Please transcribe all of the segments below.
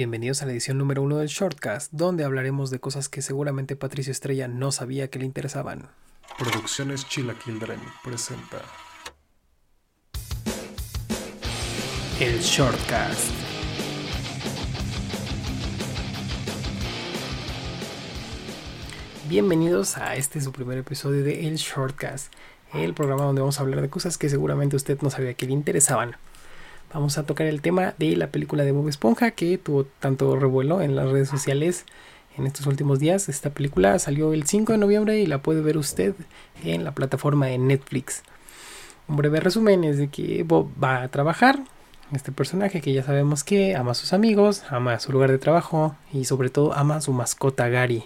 Bienvenidos a la edición número uno del Shortcast, donde hablaremos de cosas que seguramente Patricio Estrella no sabía que le interesaban. Producciones Chilaquildren presenta El Shortcast. Bienvenidos a este su primer episodio de El Shortcast, el programa donde vamos a hablar de cosas que seguramente usted no sabía que le interesaban. Vamos a tocar el tema de la película de Bob Esponja que tuvo tanto revuelo en las redes sociales en estos últimos días. Esta película salió el 5 de noviembre y la puede ver usted en la plataforma de Netflix. Un breve resumen es de que Bob va a trabajar. Este personaje que ya sabemos que ama a sus amigos, ama su lugar de trabajo y sobre todo ama a su mascota Gary,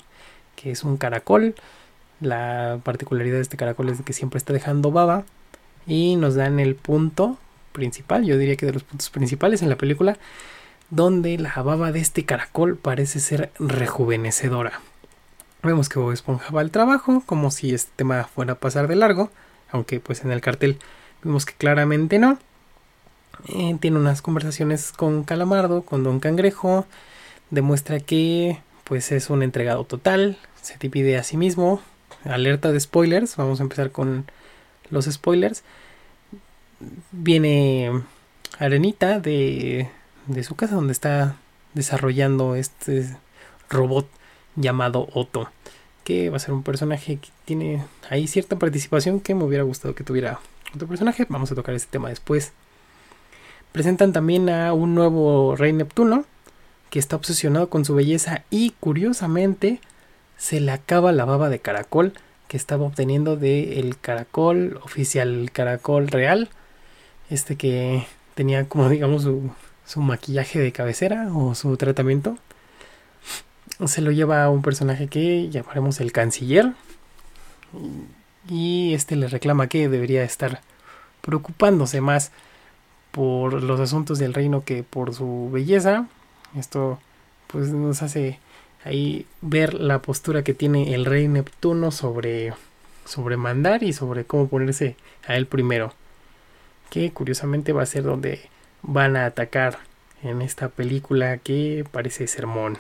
que es un caracol. La particularidad de este caracol es de que siempre está dejando baba y nos dan el punto principal, yo diría que de los puntos principales en la película, donde la baba de este caracol parece ser rejuvenecedora. Vemos que Bob Esponja va al trabajo, como si este tema fuera a pasar de largo, aunque pues en el cartel vemos que claramente no. Eh, tiene unas conversaciones con Calamardo, con Don Cangrejo, demuestra que pues es un entregado total, se divide a sí mismo, alerta de spoilers, vamos a empezar con los spoilers viene Arenita de, de su casa donde está desarrollando este robot llamado Otto, que va a ser un personaje que tiene ahí cierta participación que me hubiera gustado que tuviera otro personaje. Vamos a tocar ese tema después. Presentan también a un nuevo rey Neptuno que está obsesionado con su belleza y curiosamente se le acaba la baba de caracol que estaba obteniendo del caracol oficial, caracol real este que tenía como digamos su, su maquillaje de cabecera o su tratamiento, se lo lleva a un personaje que llamaremos el canciller. Y este le reclama que debería estar preocupándose más por los asuntos del reino que por su belleza. Esto pues nos hace ahí ver la postura que tiene el rey Neptuno sobre, sobre mandar y sobre cómo ponerse a él primero que curiosamente va a ser donde van a atacar en esta película que parece sermón.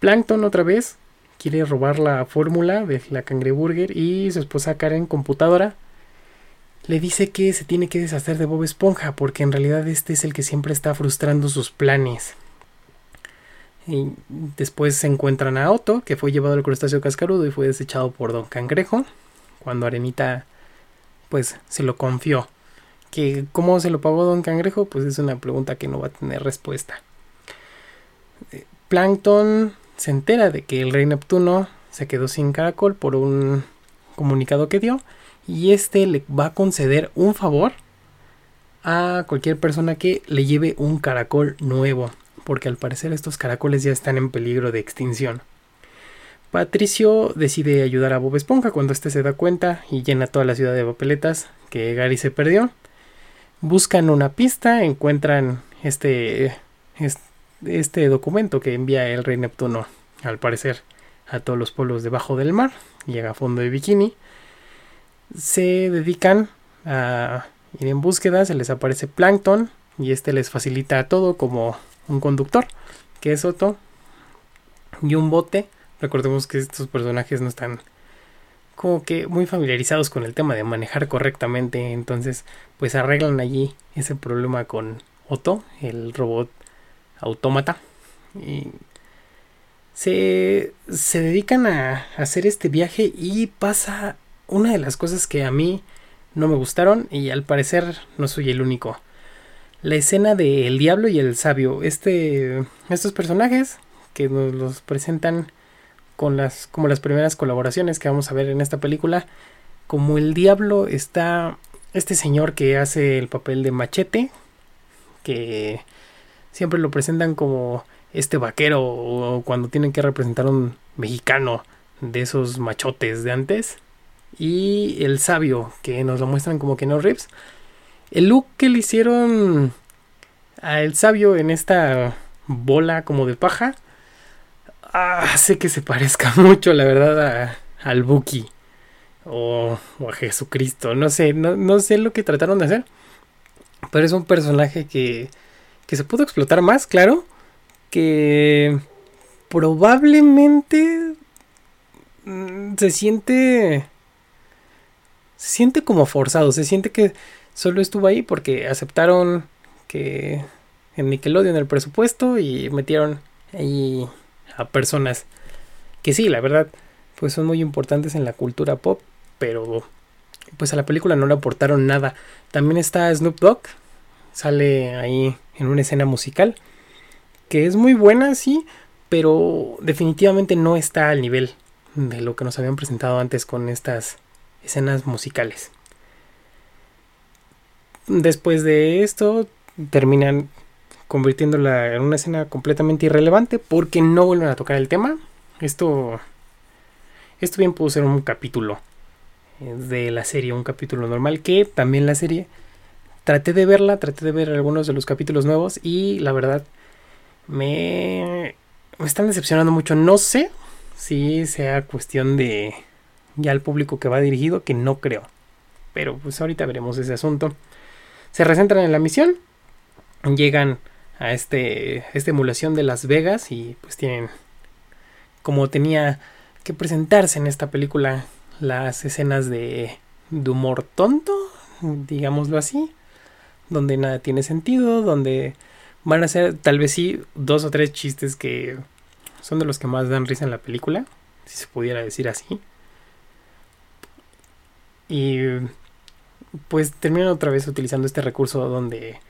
Plankton otra vez quiere robar la fórmula de la cangreburger y su esposa Karen computadora le dice que se tiene que deshacer de Bob Esponja porque en realidad este es el que siempre está frustrando sus planes. Y después se encuentran a Otto, que fue llevado al crustáceo cascarudo y fue desechado por Don Cangrejo, cuando Arenita pues se lo confió. Que cómo se lo pagó Don Cangrejo, pues es una pregunta que no va a tener respuesta. Eh, Plankton se entera de que el rey Neptuno se quedó sin caracol por un comunicado que dio y este le va a conceder un favor a cualquier persona que le lleve un caracol nuevo, porque al parecer estos caracoles ya están en peligro de extinción. Patricio decide ayudar a Bob Esponja cuando éste se da cuenta y llena toda la ciudad de papeletas que Gary se perdió. Buscan una pista, encuentran este, este documento que envía el rey Neptuno, al parecer, a todos los pueblos debajo del mar, llega a fondo de bikini. Se dedican a ir en búsqueda, se les aparece Plankton y este les facilita todo como un conductor, que es Otto, y un bote Recordemos que estos personajes no están como que muy familiarizados con el tema de manejar correctamente, entonces pues arreglan allí ese problema con Otto, el robot autómata. Y se, se dedican a hacer este viaje y pasa una de las cosas que a mí no me gustaron y al parecer no soy el único. La escena de El Diablo y el Sabio. Este, estos personajes que nos los presentan con las como las primeras colaboraciones que vamos a ver en esta película como el diablo está este señor que hace el papel de machete que siempre lo presentan como este vaquero o cuando tienen que representar un mexicano de esos machotes de antes y el sabio que nos lo muestran como que no rips el look que le hicieron al sabio en esta bola como de paja hace que se parezca mucho, la verdad, al Buki o, a Jesucristo. No sé, no, sé lo que trataron de hacer. Pero es un personaje que, que se pudo explotar más, claro. que probablemente mm, se siente se siente como forzado, se siente que solo estuvo ahí porque aceptaron que en Nickelodeon el presupuesto y metieron ahí a personas que sí, la verdad, pues son muy importantes en la cultura pop, pero pues a la película no le aportaron nada. También está Snoop Dogg, sale ahí en una escena musical, que es muy buena, sí, pero definitivamente no está al nivel de lo que nos habían presentado antes con estas escenas musicales. Después de esto, terminan convirtiéndola en una escena completamente irrelevante porque no vuelven a tocar el tema. Esto, esto bien pudo ser un capítulo eh, de la serie, un capítulo normal que también la serie traté de verla, traté de ver algunos de los capítulos nuevos y la verdad me, me están decepcionando mucho. No sé si sea cuestión de ya el público que va dirigido, que no creo. Pero pues ahorita veremos ese asunto. Se recentran en la misión, llegan a este, esta emulación de Las Vegas y pues tienen como tenía que presentarse en esta película las escenas de, de humor tonto, digámoslo así, donde nada tiene sentido, donde van a ser tal vez sí dos o tres chistes que son de los que más dan risa en la película, si se pudiera decir así. Y pues terminan otra vez utilizando este recurso donde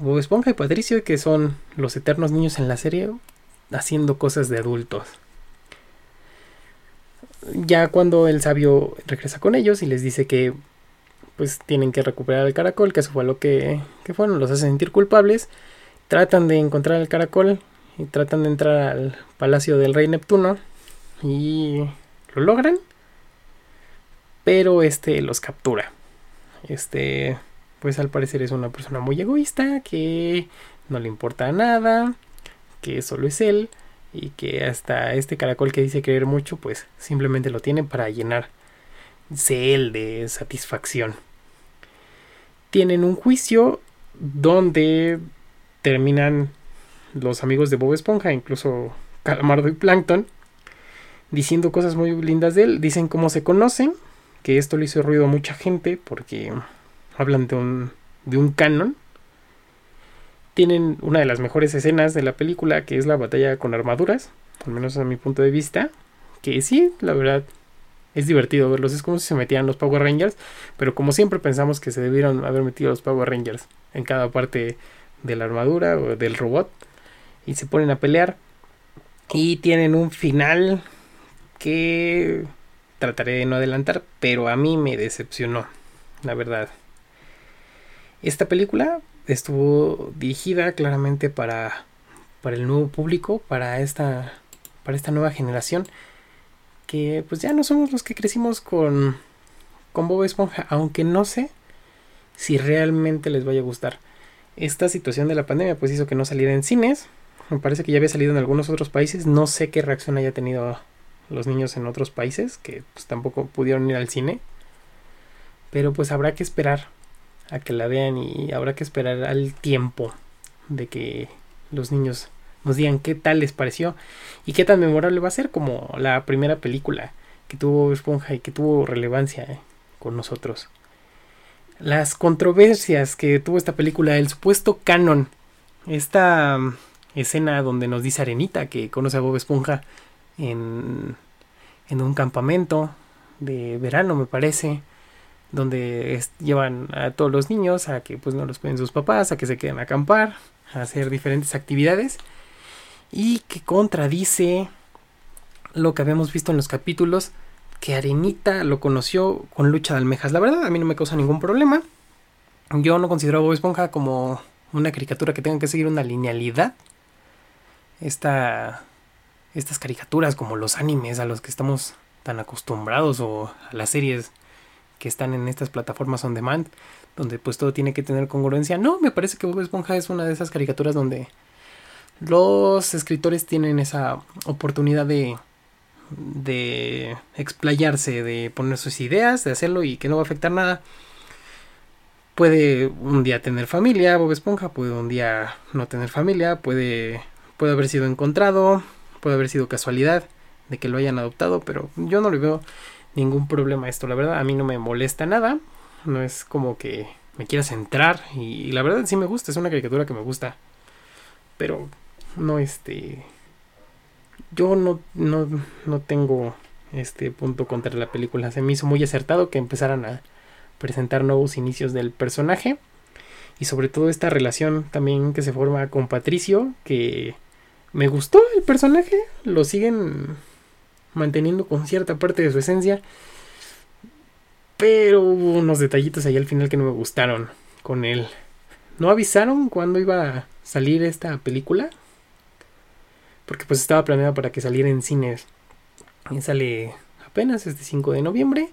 Bob Esponja y Patricio, que son los eternos niños en la serie, haciendo cosas de adultos. Ya cuando el sabio regresa con ellos y les dice que pues tienen que recuperar el caracol, que eso fue lo que, que fueron, los hace sentir culpables, tratan de encontrar el caracol y tratan de entrar al palacio del rey Neptuno y lo logran, pero este los captura. Este pues al parecer es una persona muy egoísta, que no le importa nada, que solo es él y que hasta este caracol que dice querer mucho, pues simplemente lo tiene para llenar él de satisfacción. Tienen un juicio donde terminan los amigos de Bob Esponja, incluso Calamardo y Plankton, diciendo cosas muy lindas de él. Dicen cómo se conocen, que esto le hizo ruido a mucha gente porque hablan de un, de un canon. Tienen una de las mejores escenas de la película, que es la batalla con armaduras, al menos a mi punto de vista. Que sí, la verdad, es divertido verlos. Es como si se metieran los Power Rangers, pero como siempre pensamos que se debieron haber metido los Power Rangers en cada parte de la armadura o del robot. Y se ponen a pelear. Y tienen un final que trataré de no adelantar, pero a mí me decepcionó, la verdad. Esta película estuvo dirigida claramente para, para el nuevo público, para esta, para esta nueva generación, que pues ya no somos los que crecimos con, con Bob Esponja, aunque no sé si realmente les vaya a gustar. Esta situación de la pandemia pues hizo que no saliera en cines, me parece que ya había salido en algunos otros países, no sé qué reacción haya tenido los niños en otros países que pues tampoco pudieron ir al cine, pero pues habrá que esperar a que la vean y habrá que esperar al tiempo de que los niños nos digan qué tal les pareció y qué tan memorable va a ser como la primera película que tuvo Esponja y que tuvo relevancia eh, con nosotros. Las controversias que tuvo esta película, el supuesto canon, esta mm, escena donde nos dice Arenita que conoce a Bob Esponja en, en un campamento de verano me parece donde llevan a todos los niños a que pues no los pueden sus papás, a que se queden a acampar, a hacer diferentes actividades y que contradice lo que habíamos visto en los capítulos que Arenita lo conoció con lucha de almejas. La verdad a mí no me causa ningún problema. Yo no considero a Bob Esponja como una caricatura que tenga que seguir una linealidad. Esta, estas caricaturas como los animes a los que estamos tan acostumbrados o a las series que están en estas plataformas on demand, donde pues todo tiene que tener congruencia. No, me parece que Bob Esponja es una de esas caricaturas donde los escritores tienen esa oportunidad de de explayarse, de poner sus ideas, de hacerlo y que no va a afectar nada. Puede un día tener familia, Bob Esponja, puede un día no tener familia, puede puede haber sido encontrado, puede haber sido casualidad de que lo hayan adoptado, pero yo no le veo ningún problema esto, la verdad a mí no me molesta nada, no es como que me quieras entrar y, la verdad sí me gusta, es una caricatura que me gusta, pero no este yo no, no, no tengo este punto contra la película, se me hizo muy acertado que empezaran a presentar nuevos inicios del personaje y sobre todo esta relación también que se forma con Patricio, que me gustó el personaje, lo siguen manteniendo con cierta parte de su esencia, pero hubo unos detallitos ahí al final que no me gustaron con él. ¿No avisaron cuándo iba a salir esta película? Porque pues estaba planeada para que saliera en cines. Y sale apenas este 5 de noviembre.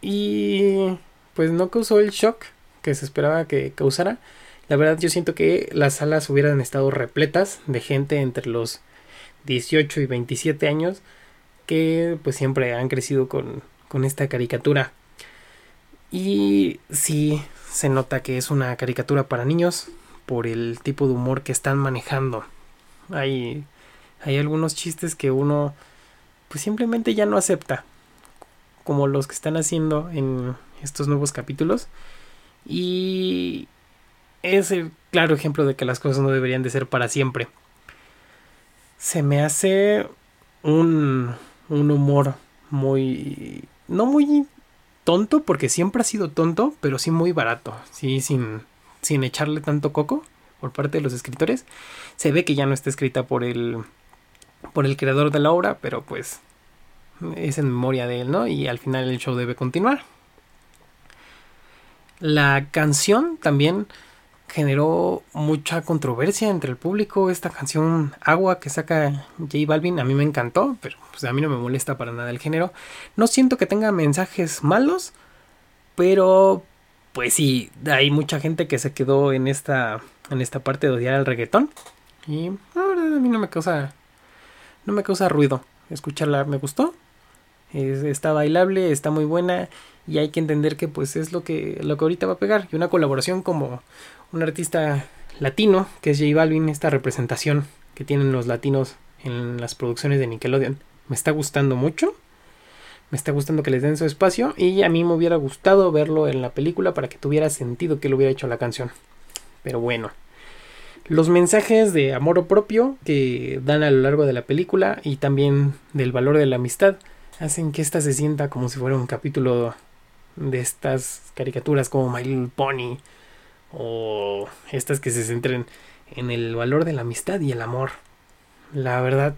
Y pues no causó el shock que se esperaba que causara. La verdad yo siento que las salas hubieran estado repletas de gente entre los 18 y 27 años que pues siempre han crecido con, con esta caricatura. Y sí se nota que es una caricatura para niños por el tipo de humor que están manejando. Hay, hay algunos chistes que uno pues simplemente ya no acepta. Como los que están haciendo en estos nuevos capítulos. Y es el claro ejemplo de que las cosas no deberían de ser para siempre. Se me hace un, un humor muy... No muy tonto, porque siempre ha sido tonto, pero sí muy barato. Sí, sin, sin echarle tanto coco por parte de los escritores. Se ve que ya no está escrita por el, por el creador de la obra, pero pues es en memoria de él, ¿no? Y al final el show debe continuar. La canción también generó mucha controversia entre el público. Esta canción Agua que saca J Balvin a mí me encantó, pero pues, a mí no me molesta para nada el género. No siento que tenga mensajes malos, pero pues sí, hay mucha gente que se quedó en esta en esta parte de odiar el reggaetón y a mí no me causa no me causa ruido escucharla, me gustó. está bailable, está muy buena y hay que entender que pues es lo que lo que ahorita va a pegar y una colaboración como un artista latino que es J Balvin esta representación que tienen los latinos en las producciones de Nickelodeon me está gustando mucho. Me está gustando que les den su espacio y a mí me hubiera gustado verlo en la película para que tuviera sentido que lo hubiera hecho la canción. Pero bueno los mensajes de amor propio que dan a lo largo de la película y también del valor de la amistad hacen que esta se sienta como si fuera un capítulo de estas caricaturas como My Little Pony o estas que se centren en el valor de la amistad y el amor. La verdad,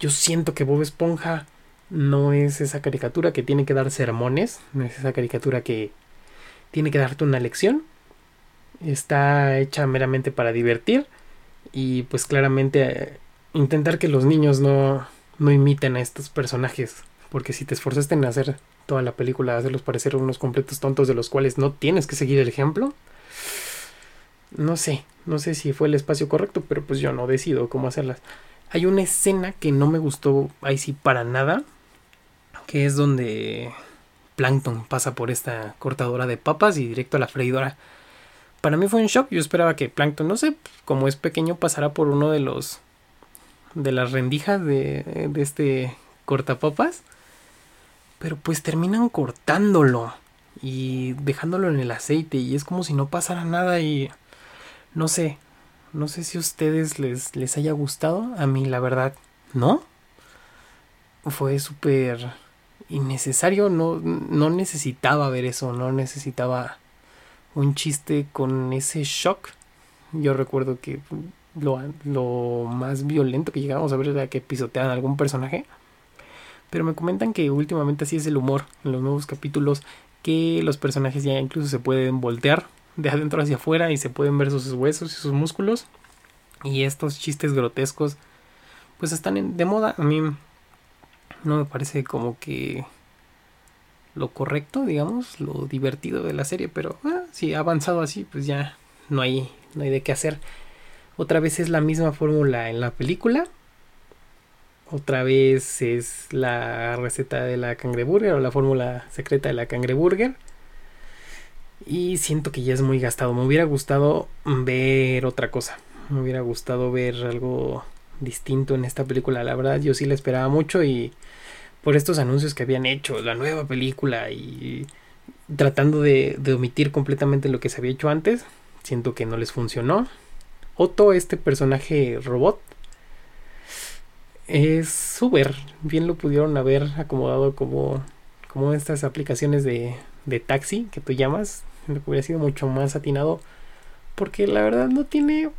yo siento que Bob Esponja no es esa caricatura que tiene que dar sermones, no es esa caricatura que tiene que darte una lección. Está hecha meramente para divertir y pues claramente eh, intentar que los niños no, no imiten a estos personajes. Porque si te esforzaste en hacer toda la película, hacerlos parecer unos completos tontos de los cuales no tienes que seguir el ejemplo. No sé, no sé si fue el espacio correcto, pero pues yo no decido cómo hacerlas. Hay una escena que no me gustó ahí sí para nada, que es donde Plankton pasa por esta cortadora de papas y directo a la freidora. Para mí fue un shock, yo esperaba que Plankton, no sé, como es pequeño, pasara por uno de los de las rendijas de, de este cortapapas pero pues terminan cortándolo y dejándolo en el aceite y es como si no pasara nada y no sé, no sé si a ustedes les, les haya gustado, a mí la verdad no. Fue súper innecesario, no, no necesitaba ver eso, no necesitaba un chiste con ese shock. Yo recuerdo que lo, lo más violento que llegábamos a ver era que pisoteaban algún personaje pero me comentan que últimamente así es el humor en los nuevos capítulos, que los personajes ya incluso se pueden voltear de adentro hacia afuera y se pueden ver sus huesos y sus músculos. Y estos chistes grotescos pues están de moda. A mí no me parece como que lo correcto, digamos, lo divertido de la serie, pero ah, si ha avanzado así, pues ya no hay, no hay de qué hacer. Otra vez es la misma fórmula en la película, otra vez es la receta de la cangreburger o la fórmula secreta de la cangreburger. Y siento que ya es muy gastado. Me hubiera gustado ver otra cosa. Me hubiera gustado ver algo distinto en esta película. La verdad, yo sí la esperaba mucho y por estos anuncios que habían hecho, la nueva película y tratando de, omitir completamente lo que se había hecho antes, siento que no les funcionó. Otto, este personaje robot, es súper. Bien lo pudieron haber acomodado como, como estas aplicaciones de, de taxi que tú llamas. Hubiera sido mucho más atinado. Porque la verdad no tiene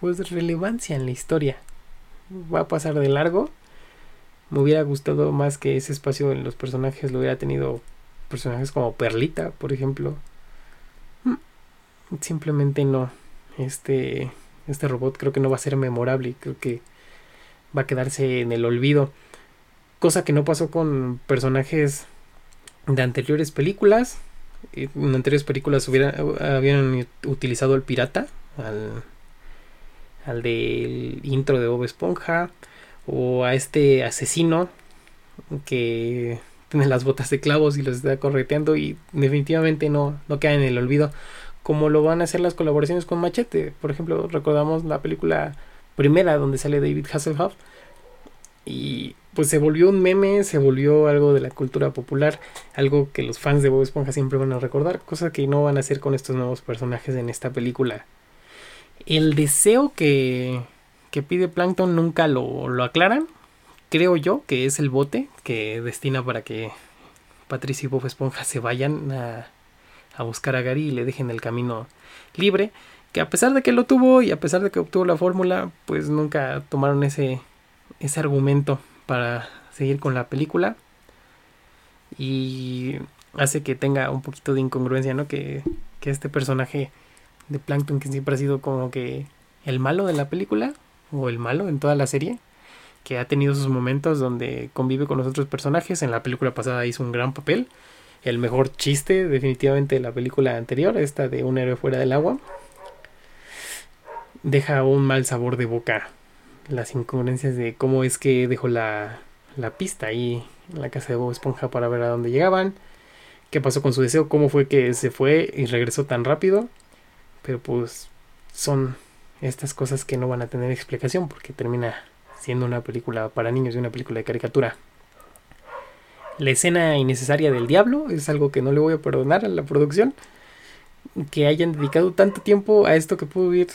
pues relevancia en la historia. Va a pasar de largo. Me hubiera gustado más que ese espacio en los personajes lo hubiera tenido personajes como Perlita, por ejemplo. Mm, simplemente no. Este este robot creo que no va a ser memorable, creo que va a quedarse en el olvido. Cosa que no pasó con personajes de anteriores películas. En anteriores películas habían utilizado al pirata, al, al del intro de Bob Esponja, o a este asesino que tiene las botas de clavos y los está correteando y definitivamente no, no queda en el olvido como lo van a hacer las colaboraciones con Machete. Por ejemplo, recordamos la película primera donde sale David Hasselhoff y pues se volvió un meme, se volvió algo de la cultura popular, algo que los fans de Bob Esponja siempre van a recordar, cosa que no van a hacer con estos nuevos personajes en esta película. El deseo que, que pide Plankton nunca lo, lo aclaran, creo yo que es el bote que destina para que Patricia y Bob Esponja se vayan a, a buscar a Gary y le dejen el camino libre, que a pesar de que lo tuvo y a pesar de que obtuvo la fórmula, pues nunca tomaron ese ese argumento para seguir con la película. Y hace que tenga un poquito de incongruencia, ¿no? Que, que este personaje de Plankton que siempre ha sido como que el malo de la película o el malo en toda la serie que ha tenido sus momentos donde convive con los otros personajes. En la película pasada hizo un gran papel. El mejor chiste definitivamente de la película anterior esta de un héroe fuera del agua deja un mal sabor de boca las incongruencias de cómo es que dejó la, la pista ahí en la casa de Bob Esponja para ver a dónde llegaban, qué pasó con su deseo, cómo fue que se fue y regresó tan rápido, pero pues son estas cosas que no van a tener explicación porque termina siendo una película para niños y una película de caricatura. La escena innecesaria del diablo es algo que no le voy a perdonar a la producción. Que hayan dedicado tanto tiempo a esto que pudo, ir,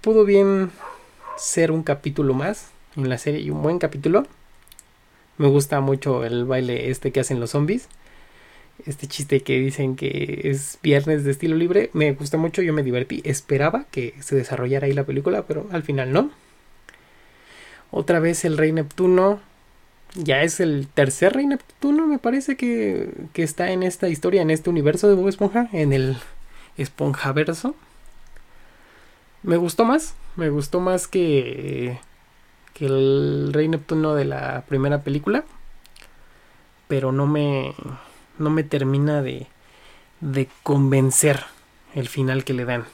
pudo bien ser un capítulo más en la serie y un buen capítulo. Me gusta mucho el baile este que hacen los zombies. Este chiste que dicen que es viernes de estilo libre. Me gusta mucho, yo me divertí. Esperaba que se desarrollara ahí la película, pero al final no. Otra vez el Rey Neptuno. Ya es el tercer Rey Neptuno, me parece que, que está en esta historia, en este universo de Bob Esponja, en el Esponjaverso. Me gustó más, me gustó más que, que el Rey Neptuno de la primera película. Pero no me, no me termina de, de convencer el final que le dan.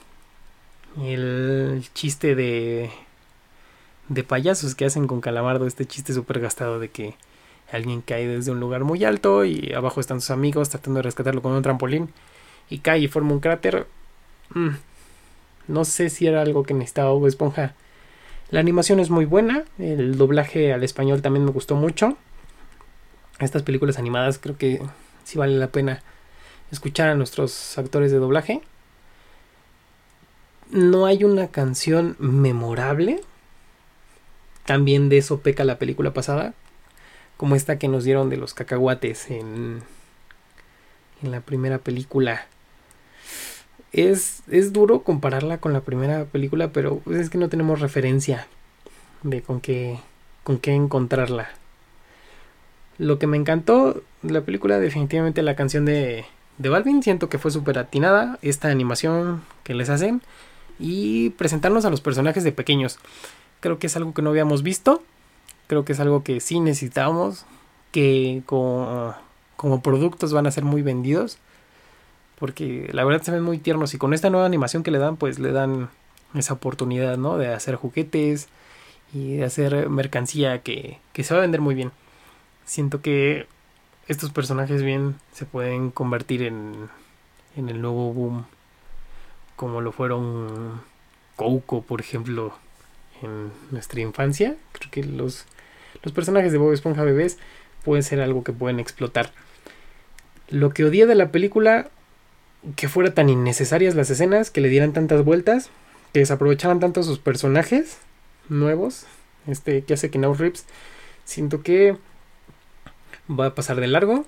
El chiste de, de payasos que hacen con Calamardo, este chiste súper gastado de que alguien cae desde un lugar muy alto y abajo están sus amigos tratando de rescatarlo con un trampolín y cae y forma un cráter. Mm, no sé si era algo que necesitaba Bob Esponja. La animación es muy buena. El doblaje al español también me gustó mucho. Estas películas animadas creo que sí vale la pena escuchar a nuestros actores de doblaje. No hay una canción memorable. También de eso peca la película pasada. Como esta que nos dieron de los cacahuates en, en la primera película es, es duro compararla con la primera película, pero es que no tenemos referencia de con qué, con qué encontrarla. Lo que me encantó la película, definitivamente la canción de, de Balvin, siento que fue súper atinada, esta animación que les hacen y presentarnos a los personajes de pequeños. Creo que es algo que no habíamos visto, creo que es algo que sí necesitábamos, que como productos van a ser muy vendidos porque la verdad se ven muy tiernos y con esta nueva animación que le dan, pues le dan esa oportunidad, ¿no? De hacer juguetes y de hacer mercancía que, que se va a vender muy bien. Siento que estos personajes bien se pueden convertir en, en el nuevo boom como lo fueron Coco, por ejemplo, en nuestra infancia. Creo que los, los personajes de Bob Esponja bebés pueden ser algo que pueden explotar. Lo que odié de la película, que fuera tan innecesarias las escenas, que le dieran tantas vueltas, que desaprovecharan tanto sus personajes nuevos, este que hace que Now Rips, siento que va a pasar de largo.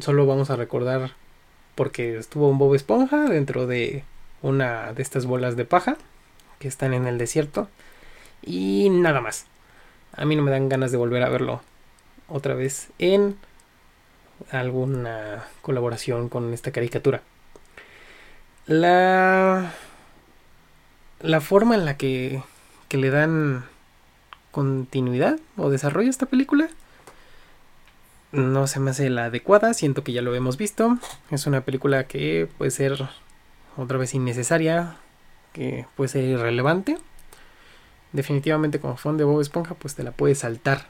Solo vamos a recordar porque estuvo un Bob Esponja dentro de una de estas bolas de paja que están en el desierto y nada más. A mí no me dan ganas de volver a verlo otra vez en alguna colaboración con esta caricatura. La la forma en la que, que le dan continuidad o desarrollo a esta película no se me hace la adecuada, siento que ya lo hemos visto. Es una película que puede ser otra vez innecesaria, que puede ser irrelevante. Definitivamente como fan de Bob Esponja, pues te la puedes saltar.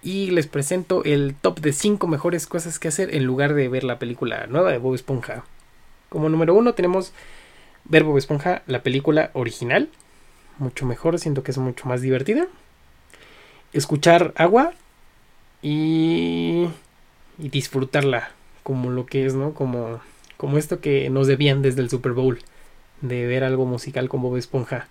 Y les presento el top de 5 mejores cosas que hacer en lugar de ver la película nueva de Bob Esponja. Como número 1 tenemos ver Bob Esponja, la película original. Mucho mejor, siento que es mucho más divertida. Escuchar agua, y, y disfrutarla como lo que es, ¿no? Como, como esto que nos debían desde el Super Bowl, de ver algo musical con Bob Esponja.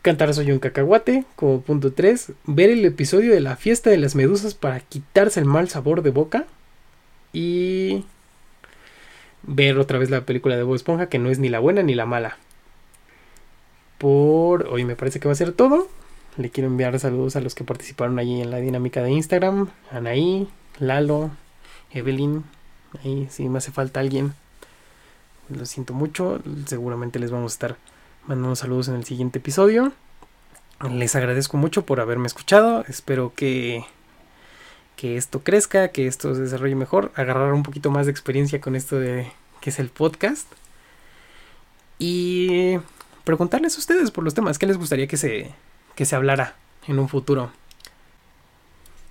Cantar Soy un cacahuate, como punto 3. Ver el episodio de la fiesta de las medusas para quitarse el mal sabor de boca. Y ver otra vez la película de Bob Esponja, que no es ni la buena ni la mala. Por hoy me parece que va a ser todo. Le quiero enviar saludos a los que participaron allí en la dinámica de Instagram. Anaí, Lalo, Evelyn. Ahí si me hace falta alguien. Lo siento mucho. Seguramente les vamos a estar mandando saludos en el siguiente episodio. Les agradezco mucho por haberme escuchado. Espero que, que esto crezca, que esto se desarrolle mejor. Agarrar un poquito más de experiencia con esto de que es el podcast. Y preguntarles a ustedes por los temas. ¿Qué les gustaría que se, que se hablara en un futuro.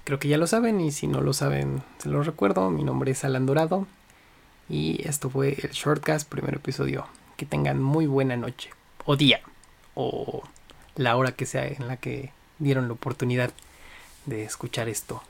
Creo que ya lo saben y si no lo saben, se lo recuerdo. Mi nombre es Alan Dorado y esto fue el Shortcast, primer episodio. Que tengan muy buena noche o día o la hora que sea en la que dieron la oportunidad de escuchar esto.